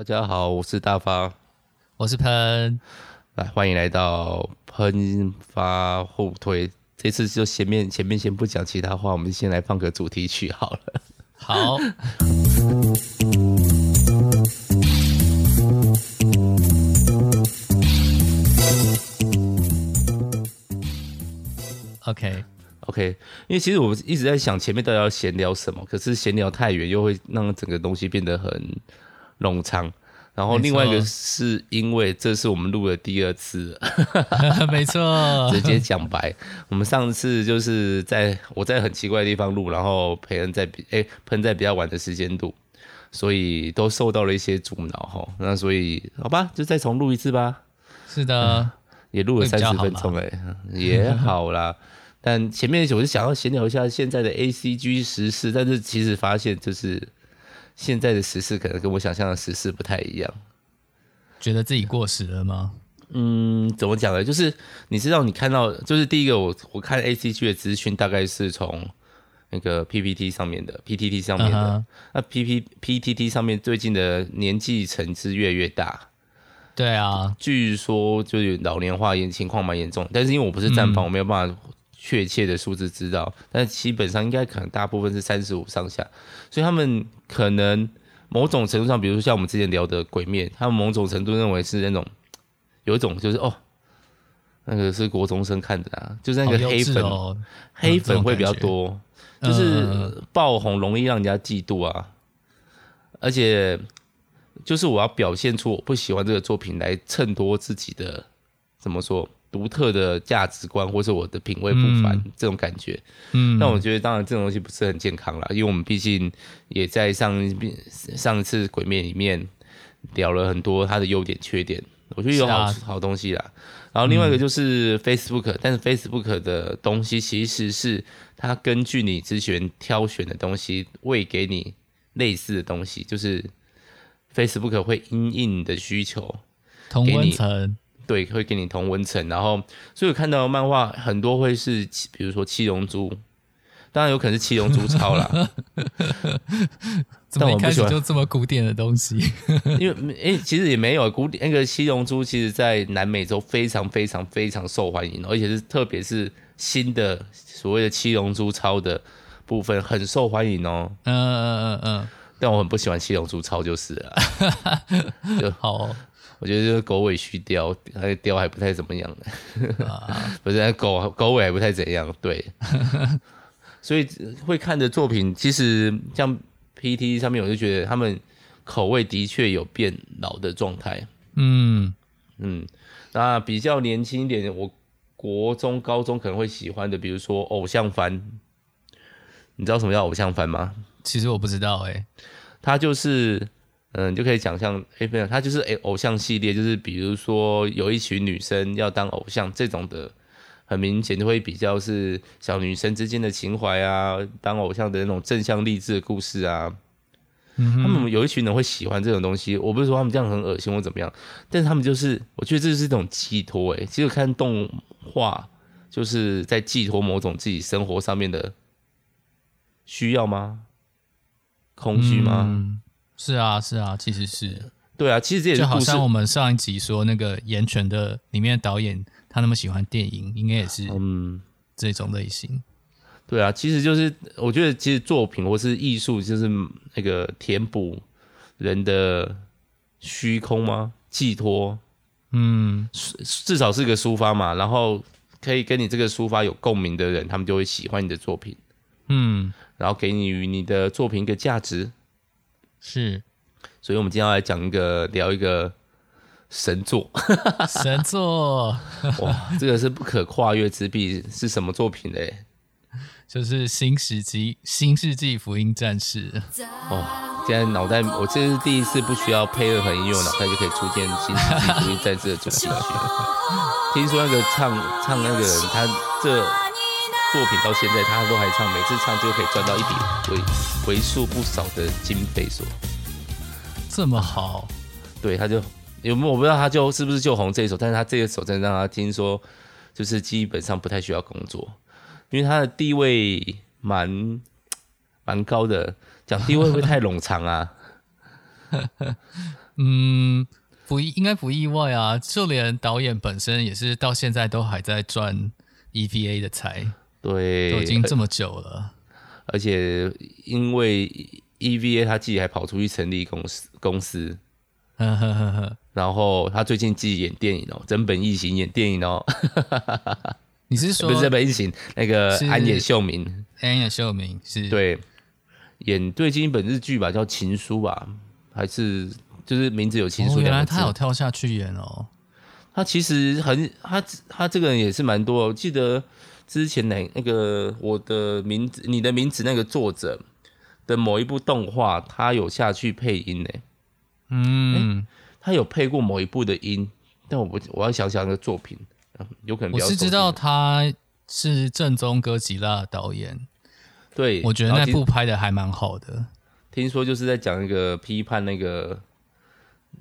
大家好，我是大发，我是喷，来欢迎来到喷发互推。这次就前面前面先不讲其他话，我们先来放个主题曲好了。好。OK OK，因为其实我一直在想前面到底要闲聊什么，可是闲聊太远又会让整个东西变得很冗长。然后另外一个是因为这是我们录的第二次，没错，直接讲白，我们上次就是在我在很奇怪的地方录，然后培恩在比哎喷在比较晚的时间录，所以都受到了一些阻挠哈。那所以好吧，就再重录一次吧。是的，嗯、也录了三十分钟哎，也好啦。但前面我是想要闲聊一下现在的 ACG 时事，但是其实发现就是。现在的时事可能跟我想象的时事不太一样，觉得自己过时了吗？嗯，怎么讲呢？就是你知道，你看到就是第一个我，我我看 ACG 的资讯大概是从那个 PPT 上面的 PTT 上面的，uh huh. 那 PP PTT 上面最近的年纪层次越来越大。对啊，据说就是老年化严情况蛮严重，但是因为我不是站房，嗯、我没有办法。确切的数字知道，但基本上应该可能大部分是三十五上下，所以他们可能某种程度上，比如说像我们之前聊的《鬼面》，他们某种程度认为是那种有一种就是哦，那个是国中生看的啊，就是那个黑粉，哦、黑粉会比较多，嗯、就是爆红容易让人家嫉妒啊，嗯、而且就是我要表现出我不喜欢这个作品来衬托自己的怎么说？独特的价值观，或是我的品味不凡，嗯、这种感觉，嗯，那我觉得当然这种东西不是很健康啦，因为我们毕竟也在上上一次鬼面里面聊了很多它的优点缺点，我觉得有好、啊、好东西啦。然后另外一个就是 Facebook，、嗯、但是 Facebook 的东西其实是它根据你之前挑选的东西喂给你类似的东西，就是 Facebook 会因应你的需求同温层。对，会给你同温层，然后所以我看到漫画很多会是，比如说七龙珠，当然有可能是七龙珠超啦。怎么一开始就这么古典的东西？因为诶，其实也没有古典那个七龙珠，其实在南美洲非常非常非常受欢迎，而且是特别是新的所谓的七龙珠超的部分很受欢迎哦。嗯嗯嗯嗯，但我很不喜欢七龙珠超就是了，就好哦。我觉得这个狗尾续貂，它的貂还不太怎么样，啊、不是狗狗尾还不太怎样，对，所以会看的作品，其实像 PT 上面，我就觉得他们口味的确有变老的状态，嗯。嗯，那比较年轻一点，我国中、高中可能会喜欢的，比如说偶像番，你知道什么叫偶像番吗？其实我不知道、欸，哎，它就是。嗯，就可以讲像 A 片，它就是诶偶像系列，就是比如说有一群女生要当偶像这种的，很明显就会比较是小女生之间的情怀啊，当偶像的那种正向励志的故事啊。嗯哼，他们有一群人会喜欢这种东西，我不是说他们这样很恶心或怎么样，但是他们就是，我觉得这是一种寄托。哎，其实看动画就是在寄托某种自己生活上面的需要吗？空虚吗？嗯是啊，是啊，其实是对啊，其实这也是就好像我们上一集说那个《炎拳》的里面的导演，他那么喜欢电影，应该也是嗯这种类型、嗯。对啊，其实就是我觉得，其实作品或是艺术，就是那个填补人的虚空吗？寄托，嗯，至少是个抒发嘛。然后可以跟你这个抒发有共鸣的人，他们就会喜欢你的作品，嗯，然后给你与你的作品一个价值。是，所以，我们今天要来讲一个，聊一个神作。神作，哇，这个是不可跨越之壁，是什么作品嘞？就是新世纪《新世纪福音战士》。哦，现在脑袋，我这是第一次不需要配任何音乐，我脑袋就可以出现《新世纪福音战士》的主题曲。听说那个唱唱那个人，他这。作品到现在他都还唱，每次唱就可以赚到一笔为为数不少的经费，说这么好，对，他就有没有我不知道他就是不是就红这一首，但是他这一首真的让他听说就是基本上不太需要工作，因为他的地位蛮蛮高的，讲地位会不会太冗长啊？嗯，不应该不意外啊，就连导演本身也是到现在都还在赚 EVA 的财，对，都已经这么久了。而且因为 EVA 他自己还跑出去成立公司公司，呵呵呵呵，然后他最近自己演电影哦，真本义行演电影哦。你是说 不是真本义行那个安野秀明？安野秀明是对演最近一本日剧吧，叫《情书》吧，还是？就是名字有情书，哦，原来他有跳下去演哦。他其实很，他他这个人也是蛮多。我记得之前那那个我的名字，你的名字那个作者的某一部动画，他有下去配音呢。嗯，他有配过某一部的音，但我不我要想想那个作品，有可能我是知道他是正宗哥吉拉的导演。对，我觉得那部拍的还蛮好的。听说就是在讲一个批判那个。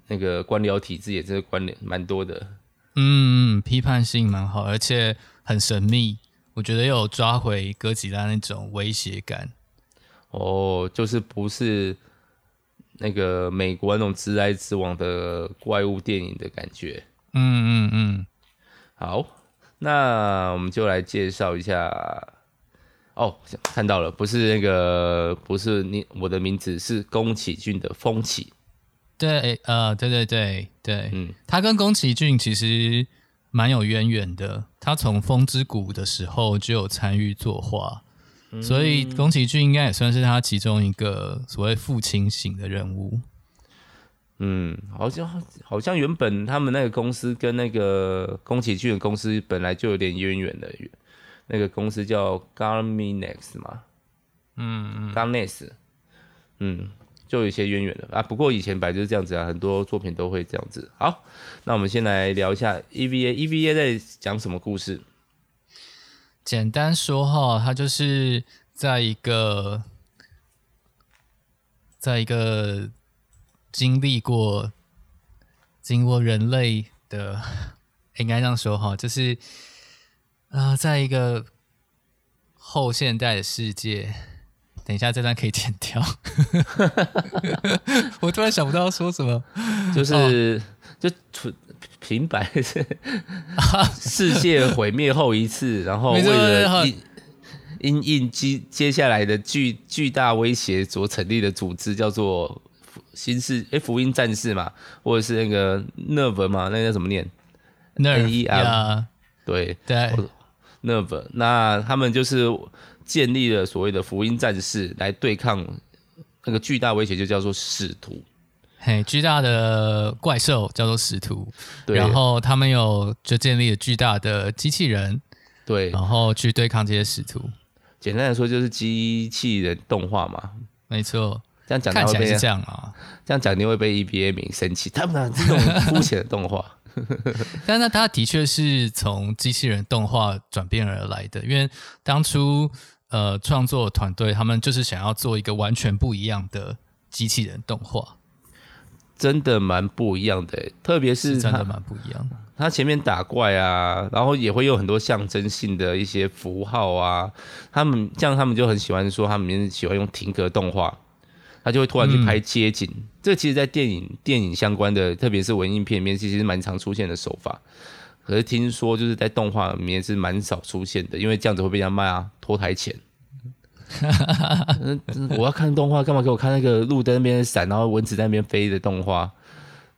那个官僚体制也是关联蛮多的，嗯，批判性蛮好，而且很神秘。我觉得有抓回哥吉拉那种威胁感。哦，就是不是那个美国那种直来直往的怪物电影的感觉。嗯嗯嗯。好，那我们就来介绍一下。哦，看到了，不是那个，不是你，我的名字是宫崎骏的《风起》。对，呃，对对对对，嗯，他跟宫崎骏其实蛮有渊源的。他从《风之谷》的时候就有参与作画，嗯，所以宫崎骏应该也算是他其中一个所谓父亲型的人物。嗯，好像好像原本他们那个公司跟那个宫崎骏的公司本来就有点渊源的，那个公司叫 Garminex 嘛，嗯嗯，Gainax，嗯。就有一些渊源了啊，不过以前本来就是这样子啊，很多作品都会这样子。好，那我们先来聊一下 EVA。EVA 在讲什么故事？简单说哈，它就是在一个，在一个经历过经过人类的，应该这样说哈，就是啊、在一个后现代的世界。等一下，这段可以剪掉。我突然想不到要说什么，就是、哦、就纯平白是 世界毁灭后一次，然后为了因因应接接下来的巨巨大威胁所成立的组织，叫做新世哎福音战士嘛，或者是那个 Nerve 嘛，那个叫什么念？Nerve，对。对，Nerve。那他们就是。建立了所谓的福音战士来对抗那个巨大威胁，就叫做使徒。嘿，巨大的怪兽叫做使徒。对。然后他们有就建立了巨大的机器人。对。然后去对抗这些使徒。简单来说，就是机器人动画嘛。没错。这样讲看起来是这样啊。这样讲你会被 EBA 名生气，他们这种肤浅的动画。但那它的确是从机器人动画转变而来的，因为当初。呃，创作团队他们就是想要做一个完全不一样的机器人动画，真的蛮不一样的，特别是，是真的蛮不一样的。他前面打怪啊，然后也会有很多象征性的一些符号啊。他们这样，他们就很喜欢说，他们喜欢用停格动画，他就会突然去拍街景。嗯、这其实，在电影电影相关的，特别是文艺片里面，其实蛮常出现的手法。可是听说就是在动画里面是蛮少出现的，因为这样子会被人家骂啊，拖台钱。我要看动画，干嘛给我看那个路灯那边闪，然后蚊子在那边飞的动画？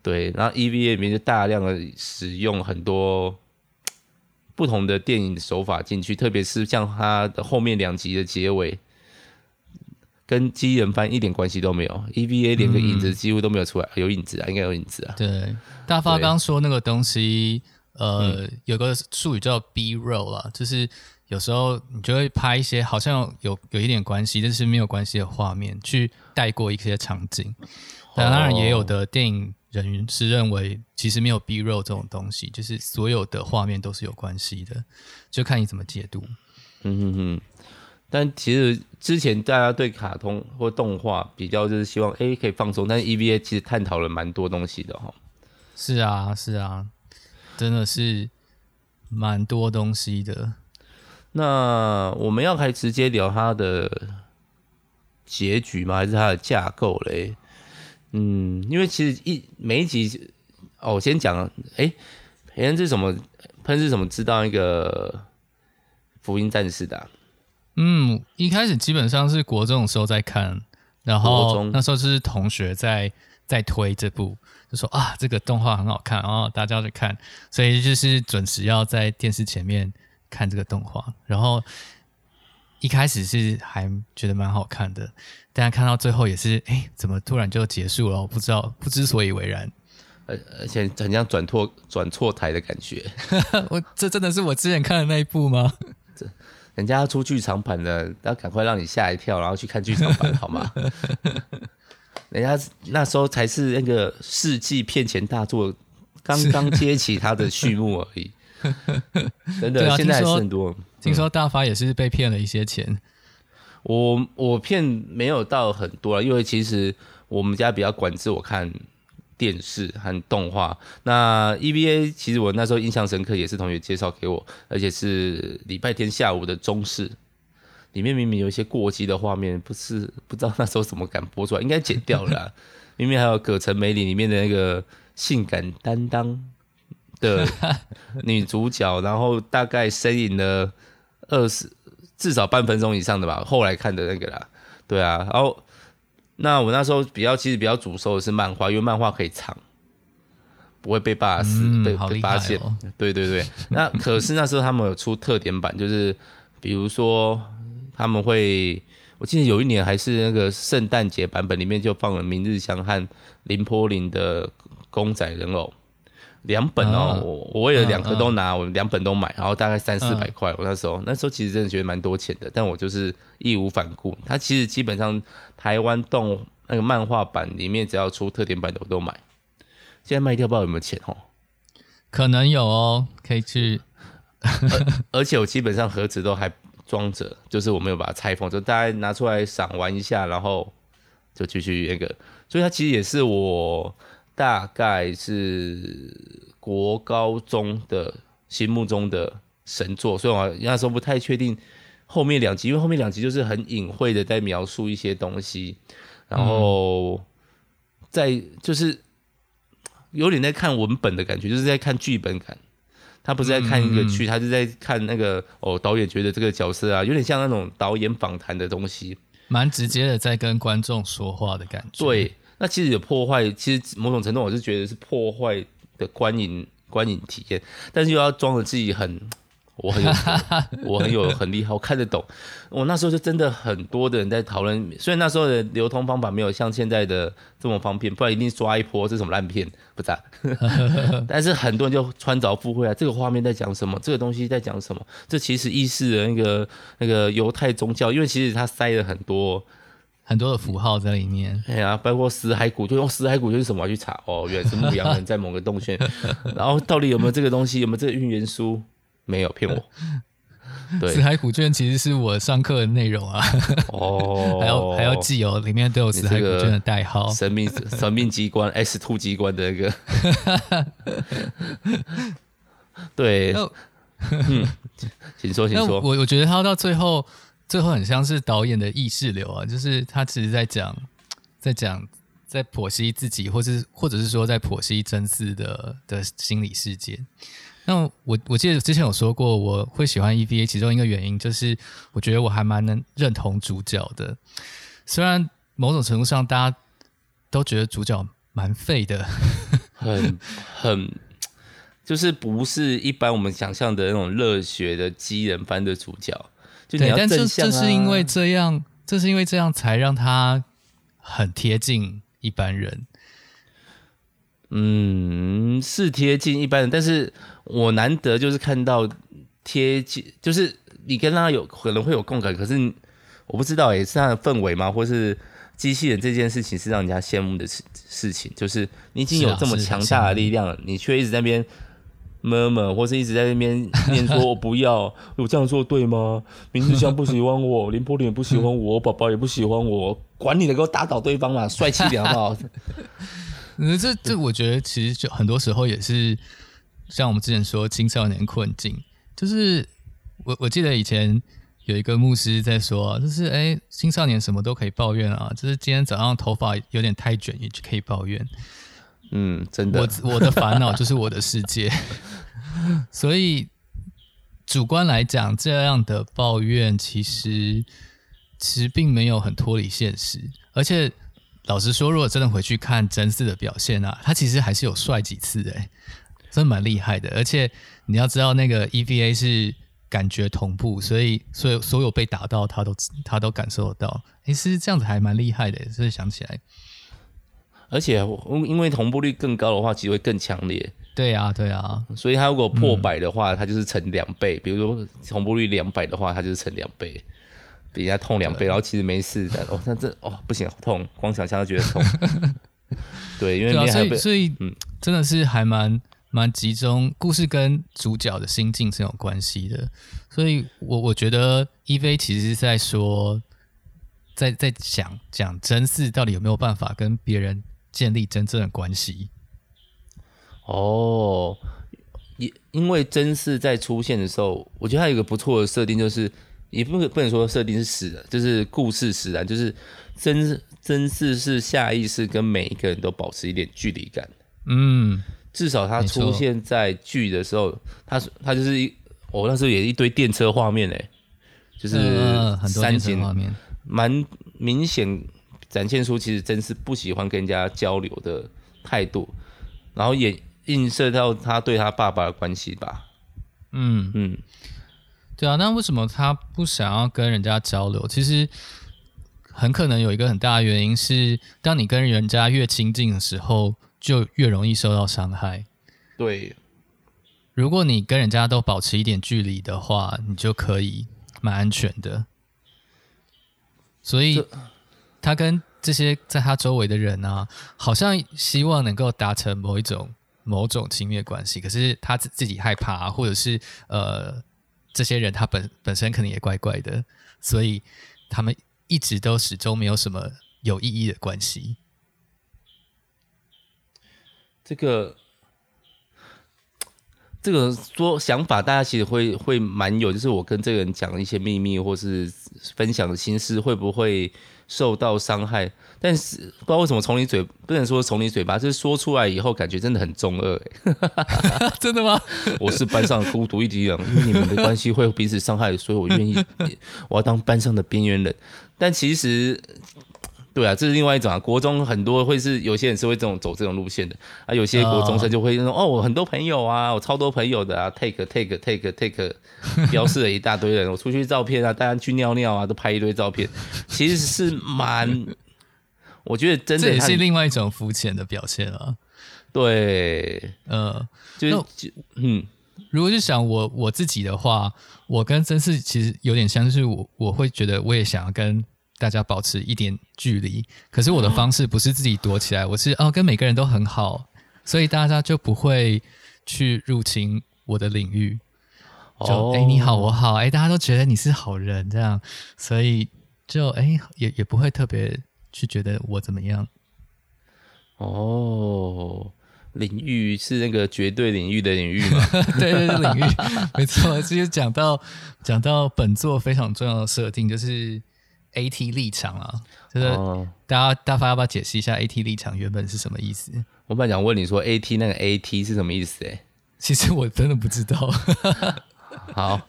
对，然后 EVA 里面就大量的使用很多不同的电影手法进去，特别是像它的后面两集的结尾，跟机器人番一点关系都没有，EVA 连个影子几乎都没有出来，有影子啊，应该有影子啊。对，大发刚说那个东西。呃，嗯、有个术语叫 B roll 啊，就是有时候你就会拍一些好像有有一点关系，但是没有关系的画面，去带过一些场景。那当然，也有的电影人是认为，其实没有 B roll 这种东西，就是所有的画面都是有关系的，就看你怎么解读。嗯哼哼。但其实之前大家对卡通或动画比较就是希望，哎，可以放松，但是 EVA 其实探讨了蛮多东西的哈。是啊，是啊。真的是蛮多东西的。那我们要开直接聊它的结局吗？还是它的架构嘞？嗯，因为其实一每一集，哦，我先讲，哎，培恩是什么？喷是什么？知道一个福音战士的、啊？嗯，一开始基本上是国中的时候在看，然后那时候是同学在在推这部，就说啊，这个动画很好看，然后大家要去看，所以就是准时要在电视前面看这个动画，然后。一开始是还觉得蛮好看的，但看到最后也是，哎，怎么突然就结束了？我不知道，不知所以为然。而而且很像转错转错台的感觉。我这真的是我之前看的那一部吗？这人家要出剧场版的，要赶快让你吓一跳，然后去看剧场版好吗？人家那时候才是那个世纪骗钱大作，刚刚接起他的序幕而已。真的，啊、现在还是很多。听说大发也是被骗了一些钱，我我骗没有到很多了，因为其实我们家比较管制我看电视和动画。那 EVA 其实我那时候印象深刻，也是同学介绍给我，而且是礼拜天下午的中视，里面明明有一些过激的画面，不是不知道那时候怎么敢播出来，应该剪掉了。明明还有葛城美里里面的那个性感担当的 女主角，然后大概呻吟了。二十至少半分钟以上的吧，后来看的那个啦，对啊，然后那我那时候比较其实比较主收的是漫画，因为漫画可以藏，不会被爸死，嗯、被被发现。对对对，那可是那时候他们有出特点版，就是比如说他们会，我记得有一年还是那个圣诞节版本里面就放了明日香和林波林的公仔人偶。两本哦，嗯、我我为了两个都拿，嗯、我两本都买，然后大概三四百块。我那时候那时候其实真的觉得蛮多钱的，但我就是义无反顾。它其实基本上台湾动那个漫画版里面只要出特典版的我都买。现在卖掉不知道有没有钱哦？可能有哦，可以去。而而且我基本上盒子都还装着，就是我没有把它拆封，就大概拿出来赏玩一下，然后就继续那个。所以它其实也是我。大概是国高中的心目中的神作，所以我那时候不太确定后面两集，因为后面两集就是很隐晦的在描述一些东西，然后在就是有点在看文本的感觉，就是在看剧本感。他不是在看一个剧，他是在看那个哦，导演觉得这个角色啊，有点像那种导演访谈的东西，蛮直接的在跟观众说话的感觉。对。那其实有破坏，其实某种程度我是觉得是破坏的观影观影体验，但是又要装着自己很，我很有，我很有很厉害，我看得懂。我那时候就真的很多的人在讨论，虽然那时候的流通方法没有像现在的这么方便，不然一定刷一波这什么烂片，不是？但是很多人就穿凿附会啊，这个画面在讲什么？这个东西在讲什么？这其实意识的那个那个犹太宗教，因为其实它塞了很多。很多的符号在里面，哎呀，包括死海古，就用死海古就是什么？去查哦，原来是牧羊人在某个洞穴，然后到底有没有这个东西？有没有这个预言书？没有，骗我。对，死海古卷其实是我上课的内容啊。哦，还要还要记哦，里面都有死海古卷的代号。神秘神秘机关 S two 机关的那个。对，嗯，请说，请说。我我觉得他到最后。最后很像是导演的意识流啊，就是他其实在讲，在讲，在剖析自己，或是或者是说在剖析真嗣的的心理世界。那我我记得之前有说过，我会喜欢 EVA，其中一个原因就是我觉得我还蛮能认同主角的，虽然某种程度上大家都觉得主角蛮废的，很很就是不是一般我们想象的那种热血的激人般的主角。对，但是这是因为这样，这是因为这样才让他很贴近一般人。嗯，是贴近一般人，但是我难得就是看到贴近，就是你跟他有可能会有共感，可是我不知道也是他的氛围吗？或是机器人这件事情是让人家羡慕的事事情，就是你已经有这么强大的力量了，你却一直在那边。么么，或是一直在那边 念说：“我不要，我这样做对吗？”明日香不喜欢我，林波林也不喜欢我，宝宝也不喜欢我，管你的，给我打倒对方嘛，帅气点好不好？嗯，这这，我觉得其实就很多时候也是像我们之前说青少年困境，就是我我记得以前有一个牧师在说，就是哎，青少年什么都可以抱怨啊，就是今天早上头发有点太卷，也可以抱怨。嗯，真的，我我的烦恼 就是我的世界，所以主观来讲，这样的抱怨其实其实并没有很脱离现实，而且老实说，如果真的回去看真嗣的表现啊，他其实还是有帅几次的，真蛮厉害的。而且你要知道，那个 EVA 是感觉同步，所以所有所有被打到他都他都感受得到。哎，是这样子还蛮厉害的，所以想起来。而且，因为同步率更高的话，其实会更强烈。对啊，对啊。所以它如果破百的话，嗯、它就是乘两倍。比如说同步率两百的话，它就是乘两倍，比人家痛两倍。然后其实没事的哦，那这哦不行，痛，光想象就觉得痛。对，因为对、啊、所以所以嗯，真的是还蛮蛮集中，故事跟主角的心境是有关系的。所以我我觉得 EV 其实是在说，在在讲讲真嗣到底有没有办法跟别人。建立真正的关系哦，也因为真嗣在出现的时候，我觉得他有一个不错的设定，就是也不不能说设定是死的，就是故事使然，就是真真嗣是下意识跟每一个人都保持一点距离感。嗯，至少他出现在剧的时候，他他就是一，我、哦、那时候也一堆电车画面哎，就是三景画面，蛮明显。展现出其实真是不喜欢跟人家交流的态度，然后也映射到他对他爸爸的关系吧。嗯嗯，对啊，那为什么他不想要跟人家交流？其实很可能有一个很大的原因是，当你跟人家越亲近的时候，就越容易受到伤害。对，如果你跟人家都保持一点距离的话，你就可以蛮安全的。所以。他跟这些在他周围的人啊，好像希望能够达成某一种某种亲密关系，可是他自自己害怕，或者是呃，这些人他本本身可能也怪怪的，所以他们一直都始终没有什么有意义的关系。这个这个说想法，大家其实会会蛮有，就是我跟这个人讲一些秘密，或是分享的心事，会不会？受到伤害，但是不知道为什么从你嘴不能说从你嘴巴，就是说出来以后感觉真的很中二，真的吗？我是班上的孤独一滴，因为你们的关系会彼此伤害，所以我愿意，我要当班上的边缘人。但其实。对啊，这是另外一种啊。国中很多会是有些人是会这种走这种路线的啊，有些国中生就会说、oh. 哦，我很多朋友啊，我超多朋友的啊，take take take take，标示了一大堆人，我出去照片啊，大家去尿尿啊，都拍一堆照片，其实是蛮，我觉得真的这也是另外一种肤浅的表现啊。对，呃，就是就嗯，如果是想我我自己的话，我跟真嗣其实有点像，就是我我会觉得我也想要跟。大家保持一点距离，可是我的方式不是自己躲起来，我是哦跟每个人都很好，所以大家就不会去入侵我的领域。就哎、欸、你好我好哎、欸，大家都觉得你是好人这样，所以就哎、欸、也也不会特别去觉得我怎么样。哦，领域是那个绝对领域的领域吗？对对对，领域没错。这就讲到讲到本作非常重要的设定就是。A T 立场啊，就是大家、哦、大发要不要解释一下 A T 立场原本是什么意思？我本来想问你说 A T 那个 A T 是什么意思？哎，其实我真的不知道。好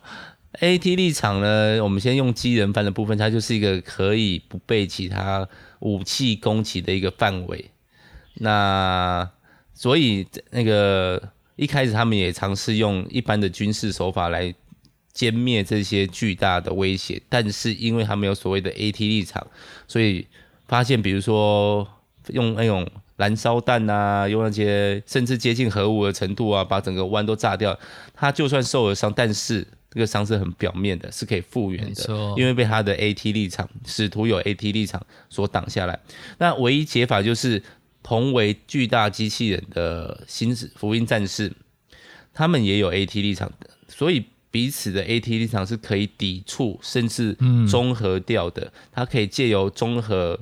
，A T 立场呢，我们先用机人番的部分，它就是一个可以不被其他武器攻击的一个范围。那所以那个一开始他们也尝试用一般的军事手法来。歼灭这些巨大的威胁，但是因为他们有所谓的 AT 立场，所以发现，比如说用那种燃烧弹啊，用那些甚至接近核武的程度啊，把整个湾都炸掉，他就算受了伤，但是这个伤是很表面的，是可以复原的，因为被他的 AT 立场，使徒有 AT 立场所挡下来。那唯一解法就是同为巨大机器人的新福音战士，他们也有 AT 立场的，所以。彼此的 AT 立场是可以抵触甚至综合掉的，嗯、它可以借由综合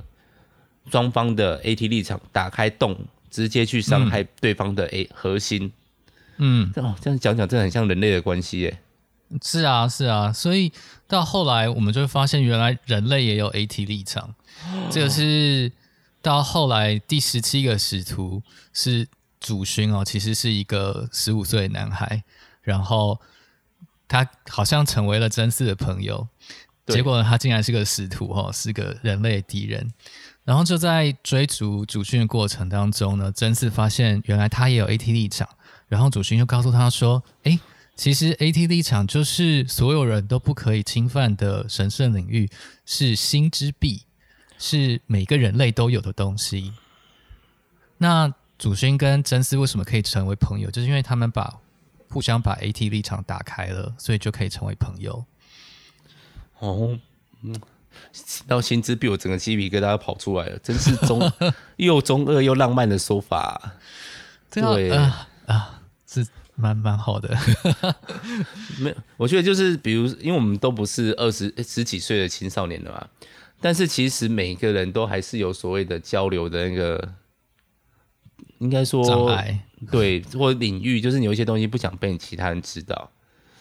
双方的 AT 立场打开洞，直接去伤害对方的 A 核心。嗯，哦，这样讲讲，真的很像人类的关系耶。是啊，是啊，所以到后来我们就会发现，原来人类也有 AT 立场。这个是到后来第十七个使徒是主勋哦，其实是一个十五岁的男孩，然后他好像成为了真嗣的朋友，结果他竟然是个使徒哦，是个人类敌人。然后就在追逐主勋的过程当中呢，真嗣发现原来他也有 AT 立场，然后主勋就告诉他说：“诶。”其实，AT 立场就是所有人都不可以侵犯的神圣领域，是心之壁，是每个人类都有的东西。那主勋跟真嗣为什么可以成为朋友？就是因为他们把互相把 AT 立场打开了，所以就可以成为朋友。哦，嗯，到心之壁，我整个鸡皮疙瘩跑出来了，真是中 又中二又浪漫的说法。对啊啊，是。蛮蛮好的，没有，我觉得就是比如，因为我们都不是二十十几岁的青少年了嘛，但是其实每个人都还是有所谓的交流的那个，应该说障碍，对，或领域，就是你有一些东西不想被其他人知道，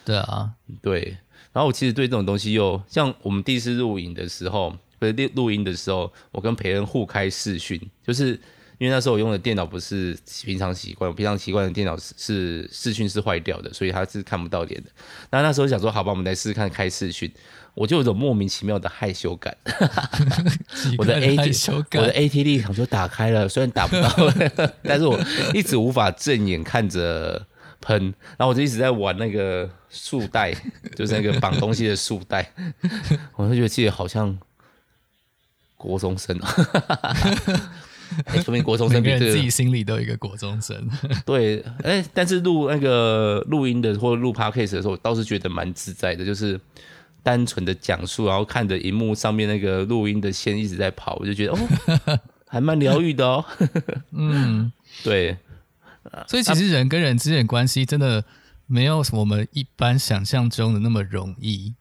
对啊，对，然后我其实对这种东西又像我们第一次录影的时候，不是录录音的时候，我跟培恩互开视讯，就是。因为那时候我用的电脑不是平常习惯，我平常习惯的电脑是是视讯是坏掉的，所以它是看不到脸的。那那时候想说，好吧，我们来试试看开视讯，我就有种莫名其妙的害羞感。我的 AT 我的 AT 立场就打开了，虽然打不到，但是我一直无法正眼看着喷，然后我就一直在玩那个束带，就是那个绑东西的束带，我就觉得自己好像国中生啊。说明国中生比、这个、每个人自己心里都有一个国中生。对，哎、欸，但是录那个录音的或录 podcast 的时候，我倒是觉得蛮自在的，就是单纯的讲述，然后看着荧幕上面那个录音的线一直在跑，我就觉得哦，还蛮疗愈的哦。嗯，对。所以其实人跟人之间的关系真的没有我们一般想象中的那么容易。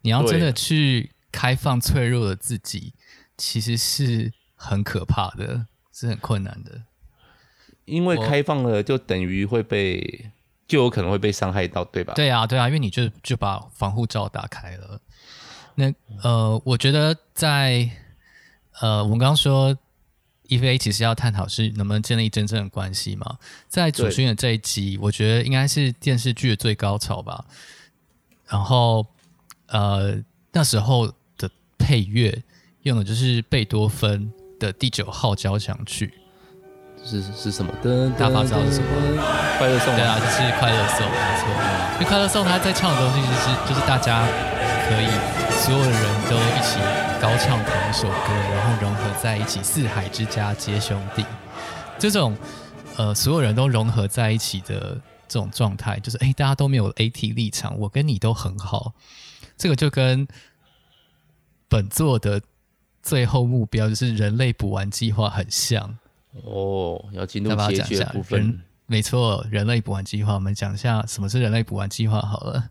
你要真的去开放脆弱的自己，其实是很可怕的。是很困难的，因为开放了就等于会被，就有可能会被伤害到，对吧？对啊，对啊，因为你就就把防护罩打开了。那呃，我觉得在呃，我们刚刚说 EVA 其实要探讨是能不能建立真正的关系嘛，在主勋的这一集，我觉得应该是电视剧的最高潮吧。然后呃，那时候的配乐用的就是贝多芬的第九号交响曲是是什么？的大家知道是什么？快乐颂。对啊，就是快乐颂，没错。因为快乐颂他在唱的东西，就是就是大家可以所有的人都一起高唱同一首歌，然后融合在一起，四海之家皆兄弟。这种呃，所有人都融合在一起的这种状态，就是哎，大家都没有 AT 立场，我跟你都很好。这个就跟本作的。最后目标就是人类补完计划，很像哦。要进入结局的部分，没错，人类补完计划，我们讲一下什么是人类补完计划好了。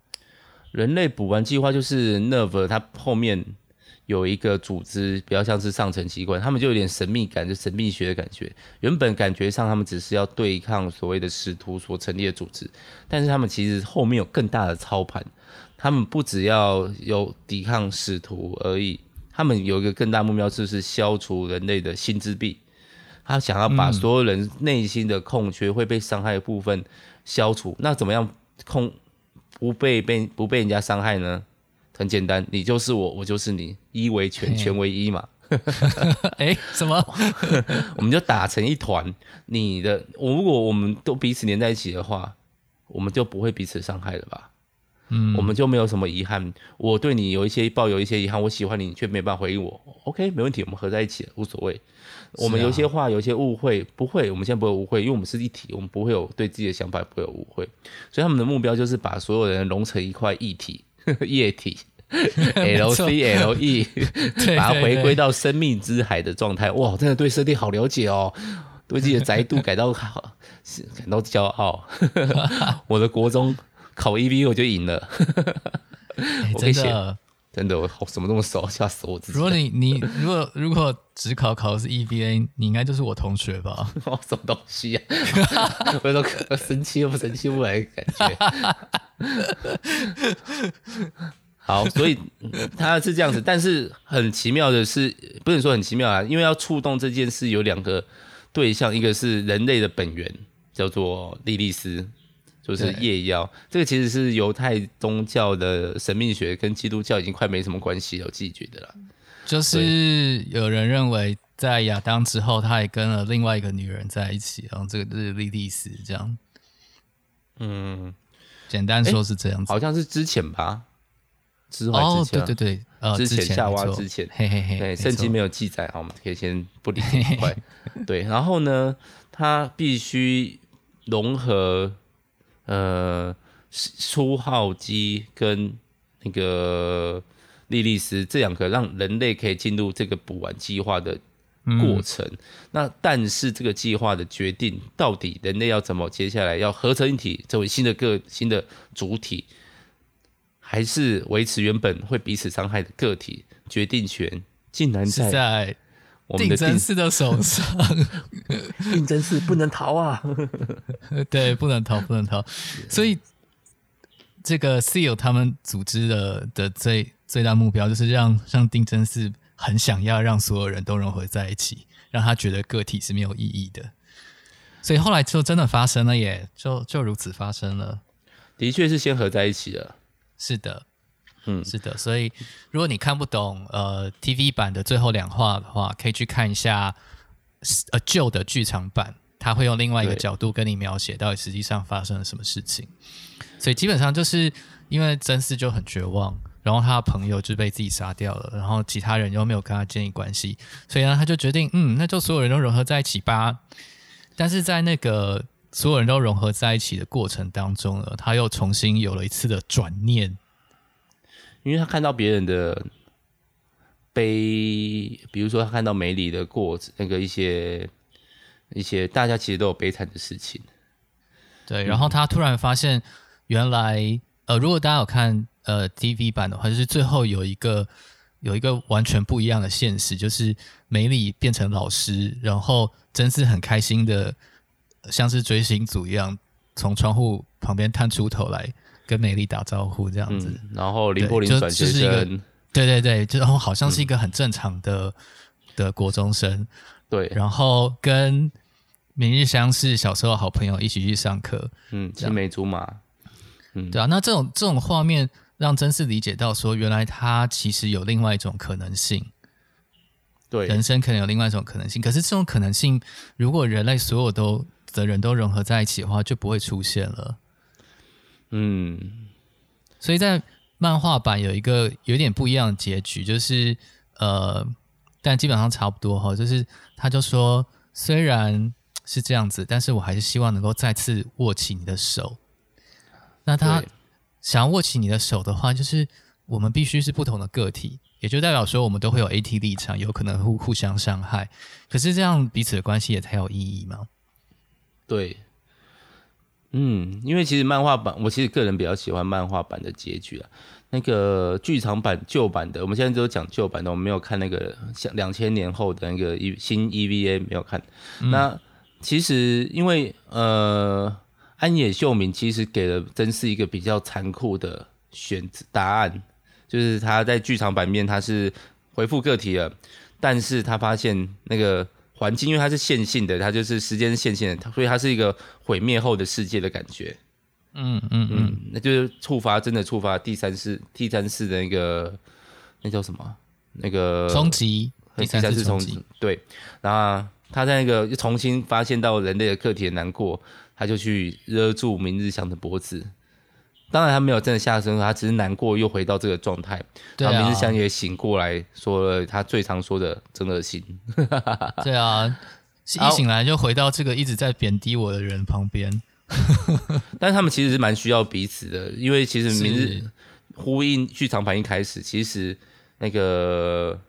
人类补完计划就是 NERV 它后面有一个组织，比较像是上层机关，他们就有点神秘感，就神秘学的感觉。原本感觉上他们只是要对抗所谓的使徒所成立的组织，但是他们其实后面有更大的操盘，他们不只要有抵抗使徒而已。他们有一个更大目标，就是消除人类的心之壁。他想要把所有人内心的空缺、会被伤害的部分消除。嗯、那怎么样空不被被不被人家伤害呢？很简单，你就是我，我就是你，一为全，全为一嘛。哎、欸，什么？我们就打成一团。你的我，如果我们都彼此连在一起的话，我们就不会彼此伤害了吧？嗯，我们就没有什么遗憾。我对你有一些抱有一些遗憾，我喜欢你，你却没办法回应我。OK，没问题，我们合在一起了，无所谓。我们有些话，有些误会，不会，我们现在不会误会，因为我们是一体，我们不会有对自己的想法不会有误会。所以他们的目标就是把所有人融成一块一体，液体，L C L E，把它回归到生命之海的状态。哇，真的对设定好了解哦，对自己的宅度感到好，感到骄傲。我的国中。考 EV 我就赢了，欸，真的，真的，我什么那么熟，吓死我自己。如果你你 如果如果只考考的是 EVA，你应该就是我同学吧？哦，什么东西呀、啊？我都生气又不生气不来的感觉。好，所以他是这样子，但是很奇妙的是，不能说很奇妙啊，因为要触动这件事有两个对象，一个是人类的本源，叫做莉莉丝。就是夜妖，这个其实是犹太宗教的神秘学，跟基督教已经快没什么关系了，我自己觉得啦。就是有人认为，在亚当之后，他也跟了另外一个女人在一起，然后这个是莉莉丝这样。嗯，简单说是这样子，好像是之前吧，之后之前、哦，对对对，呃，之前夏娃之前，嘿嘿嘿，对，圣经没有记载，好，我们可以先不理这一块。对，然后呢，他必须融合。呃，初号机跟那个莉莉丝这两个，让人类可以进入这个补完计划的过程。那但是这个计划的决定，到底人类要怎么接下来要合成一体，成为新的个新的主体，还是维持原本会彼此伤害的个体？决定权竟然在。我们的定真寺的手上，定真寺不能逃啊！对，不能逃，不能逃。所以，这个 SEAL 他们组织的的最最大目标，就是让让定真寺很想要让所有人都融合在一起，让他觉得个体是没有意义的。所以后来就真的发生了，耶就就如此发生了。的确是先合在一起了。是的。嗯，是的，所以如果你看不懂呃 TV 版的最后两话的话，可以去看一下呃旧的剧场版，他会用另外一个角度跟你描写到底实际上发生了什么事情。所以基本上就是因为真嗣就很绝望，然后他的朋友就被自己杀掉了，然后其他人又没有跟他建立关系，所以呢他就决定，嗯，那就所有人都融合在一起吧。但是在那个所有人都融合在一起的过程当中呢，他又重新有了一次的转念。因为他看到别人的悲，比如说他看到梅里的过那个一些一些大家其实都有悲惨的事情，对，然后他突然发现原来呃，如果大家有看呃 TV 版的话，就是最后有一个有一个完全不一样的现实，就是梅里变成老师，然后真是很开心的像是追星族一样，从窗户旁边探出头来。跟美丽打招呼这样子，嗯、然后林柏林转学生，对对对，就然后好像是一个很正常的、嗯、的国中生，对，然后跟明日香是小时候好朋友，一起去上课，嗯，青梅竹马，嗯，对啊，那这种这种画面让真是理解到说，原来他其实有另外一种可能性，对，人生可能有另外一种可能性，可是这种可能性，如果人类所有都的人都融合在一起的话，就不会出现了。嗯，所以在漫画版有一个有点不一样的结局，就是呃，但基本上差不多哈，就是他就说，虽然是这样子，但是我还是希望能够再次握起你的手。那他想要握起你的手的话，就是我们必须是不同的个体，也就代表说我们都会有 AT 立场，有可能互互相伤害。可是这样彼此的关系也才有意义嘛？对。嗯，因为其实漫画版，我其实个人比较喜欢漫画版的结局啊。那个剧场版旧版的，我们现在只有讲旧版的，我们没有看那个像两千年后的那个新 EVA 没有看。嗯、那其实因为呃，安野秀明其实给了真是一个比较残酷的选择答案，就是他在剧场版面他是回复个体了，但是他发现那个。环境，因为它是线性的，它就是时间线性的，所以它是一个毁灭后的世界的感觉。嗯嗯嗯，那就是触发，真的触发第三世、第三世的那个，那叫什么？那个冲击，第三次冲击。对，然后他在那个又重新发现到人类的课题的难过，他就去勒住明日香的脖子。当然，他没有真的下身，他只是难过，又回到这个状态。对啊，明日香也醒过来，说了他最常说的“真恶心”。对啊，一醒来就回到这个一直在贬低我的人旁边。但是他们其实是蛮需要彼此的，因为其实明日呼应剧场版一开始，其实那个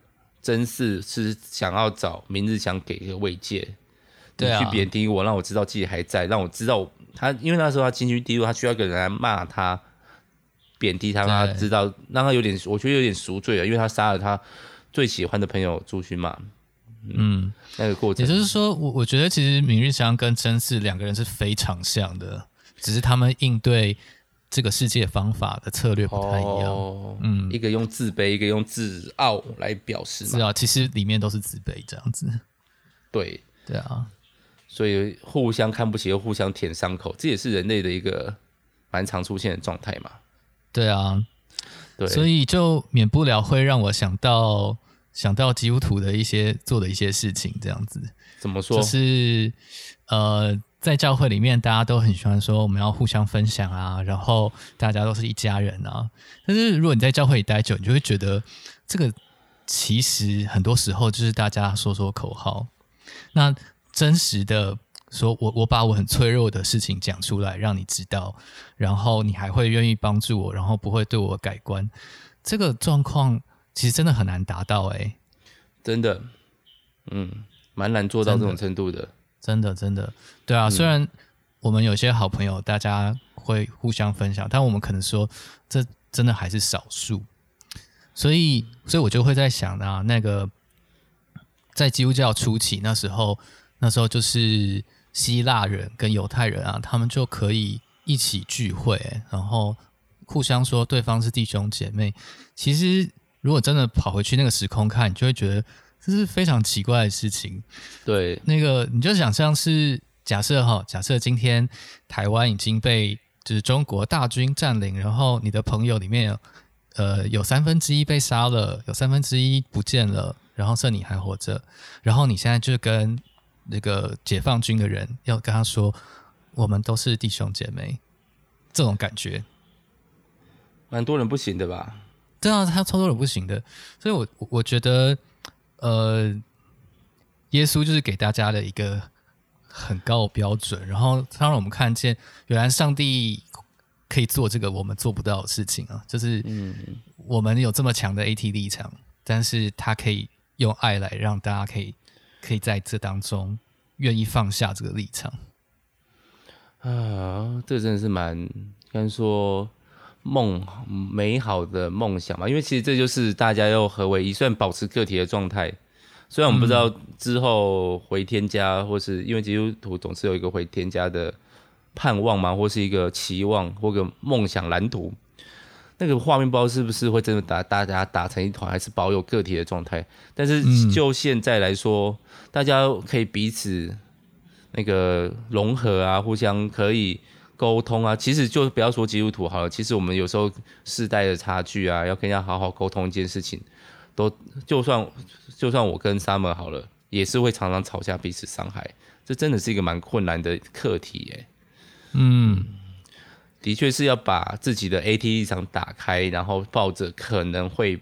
真嗣是想要找明日香给一个慰藉，对啊，去贬低我，让我知道自己还在，让我知道。他因为那时候他情绪低落，他需要一个人来骂他，贬低他，让他知道，让他有点，我觉得有点赎罪了，因为他杀了他最喜欢的朋友朱薰嘛。嗯，嗯那个过程，也就是说，我我觉得其实明日香跟真嗣两个人是非常像的，只是他们应对这个世界方法的策略不太一样。哦、嗯，一个用自卑，一个用自傲来表示。是啊，其实里面都是自卑这样子。对，对啊，所以互相看不起又互相舔伤口，这也是人类的一个蛮常出现的状态嘛。对啊，对，所以就免不了会让我想到。想到基督徒的一些做的一些事情，这样子怎么说？就是呃，在教会里面，大家都很喜欢说我们要互相分享啊，然后大家都是一家人啊。但是如果你在教会里待久，你就会觉得这个其实很多时候就是大家说说口号。那真实的说，我我把我很脆弱的事情讲出来，让你知道，然后你还会愿意帮助我，然后不会对我改观。这个状况。其实真的很难达到哎、欸，真的，嗯，蛮难做到这种程度的。真的，真的，对啊。嗯、虽然我们有些好朋友，大家会互相分享，但我们可能说，这真的还是少数。所以，所以我就会在想啊，那个在基督教初期那时候，那时候就是希腊人跟犹太人啊，他们就可以一起聚会，然后互相说对方是弟兄姐妹。其实。如果真的跑回去那个时空看，你就会觉得这是非常奇怪的事情。对，那个你就想象是假设哈，假设今天台湾已经被就是中国大军占领，然后你的朋友里面呃有三分之一被杀了，有三分之一不见了，然后剩你还活着，然后你现在就跟那个解放军的人要跟他说，我们都是弟兄姐妹，这种感觉，蛮多人不行的吧？对啊他超多人不行的，所以我我觉得，呃，耶稣就是给大家的一个很高的标准，然后他让我们看见，原来上帝可以做这个我们做不到的事情啊，就是我们有这么强的 AT 立场，但是他可以用爱来让大家可以可以在这当中愿意放下这个立场啊，这真的是蛮跟说。梦美好的梦想嘛，因为其实这就是大家要合为一，算保持个体的状态。虽然我们不知道之后回天家，或是因为基督徒总是有一个回天家的盼望嘛，或是一个期望或个梦想蓝图。那个画面不知道是不是会真的打大家打成一团，还是保有个体的状态。但是就现在来说，嗯、大家可以彼此那个融合啊，互相可以。沟通啊，其实就不要说基督徒好了。其实我们有时候世代的差距啊，要跟人家好好沟通一件事情，都就算就算我跟 Summer 好了，也是会常常吵架，彼此伤害。这真的是一个蛮困难的课题耶。嗯，的确是要把自己的 AT 立场打开，然后抱着可能会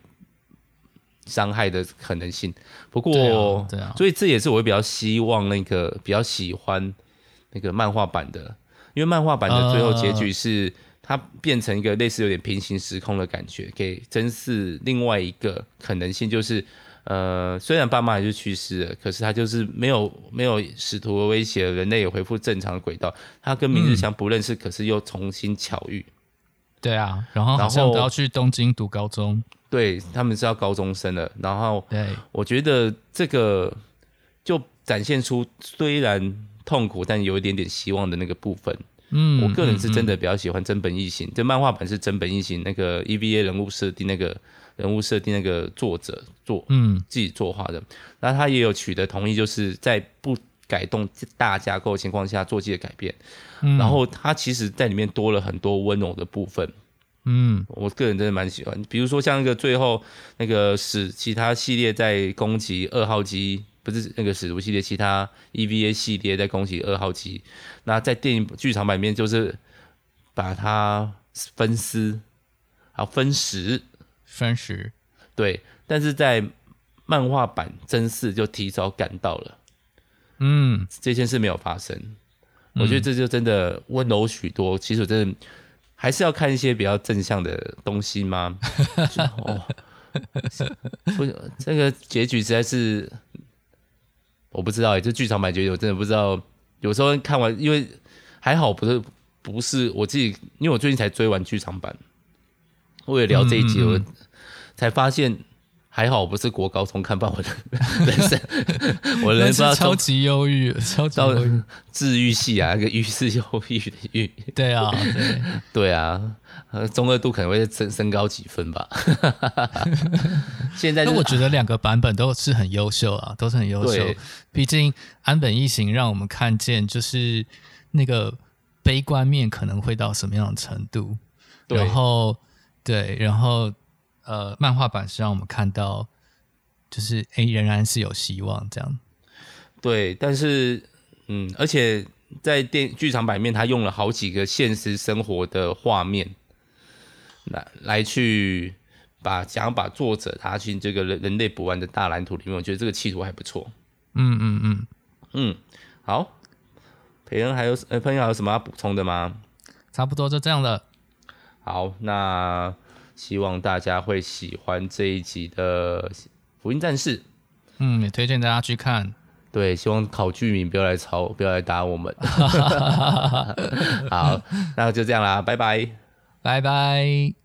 伤害的可能性。不过，对啊，对啊，所以这也是我比较希望那个比较喜欢那个漫画版的。因为漫画版的最后结局是，它变成一个类似有点平行时空的感觉，给真嗣另外一个可能性，就是，呃，虽然爸妈还是去世了，可是他就是没有没有使徒的威胁，人类也恢复正常的轨道。他跟明日香不认识，可是又重新巧遇。对啊，然后好像都要去东京读高中。对，他们是要高中生了。然后，对，我觉得这个就展现出虽然。痛苦，但有一点点希望的那个部分。嗯，我个人是真的比较喜欢真本异形。这、嗯嗯、漫画版是真本异形，那个 EVA 人物设定，那个人物设定那个作者作，嗯，自己作画的。那他也有取得同意，就是在不改动大架构的情况下做这些改变。嗯、然后他其实在里面多了很多温柔的部分。嗯，我个人真的蛮喜欢。比如说像那个最后那个使其他系列在攻击二号机。不是那个使徒系列，其他 EVA 系列在攻击二号机。那在电影剧场版里面就是把它分尸，好分食，分食，对。但是在漫画版真嗣就提早赶到了，嗯，这件事没有发生。我觉得这就真的温柔许多。其实我真的还是要看一些比较正向的东西吗？哦，不，这个结局实在是。我不知道哎，这剧场版结局我真的不知道。有时候看完，因为还好不是不是我自己，因为我最近才追完剧场版，为了聊这一集，我才发现。还好我不是国高中看，不然我的 人生，我人生超级忧郁，超级忧郁，治愈系啊，那个郁是忧郁的郁。对啊，对，对啊，中二度可能会升升高几分吧。现在、就是，那我觉得两个版本都是很优秀啊，都是很优秀。毕竟安本一行让我们看见，就是那个悲观面可能会到什么样的程度。然后，对，然后。呃，漫画版是让我们看到，就是诶、欸，仍然是有希望这样。对，但是，嗯，而且在电剧场版面，他用了好几个现实生活的画面，来来去把想要把作者他进这个人人类补完的大蓝图里面，我觉得这个企图还不错。嗯嗯嗯嗯，好，培恩还有呃，朋友还有什么要补充的吗？差不多就这样了。好，那。希望大家会喜欢这一集的《福音战士》。嗯，也推荐大家去看。对，希望考剧名不要来吵，不要来打我们。好，那就这样啦，拜拜，拜拜。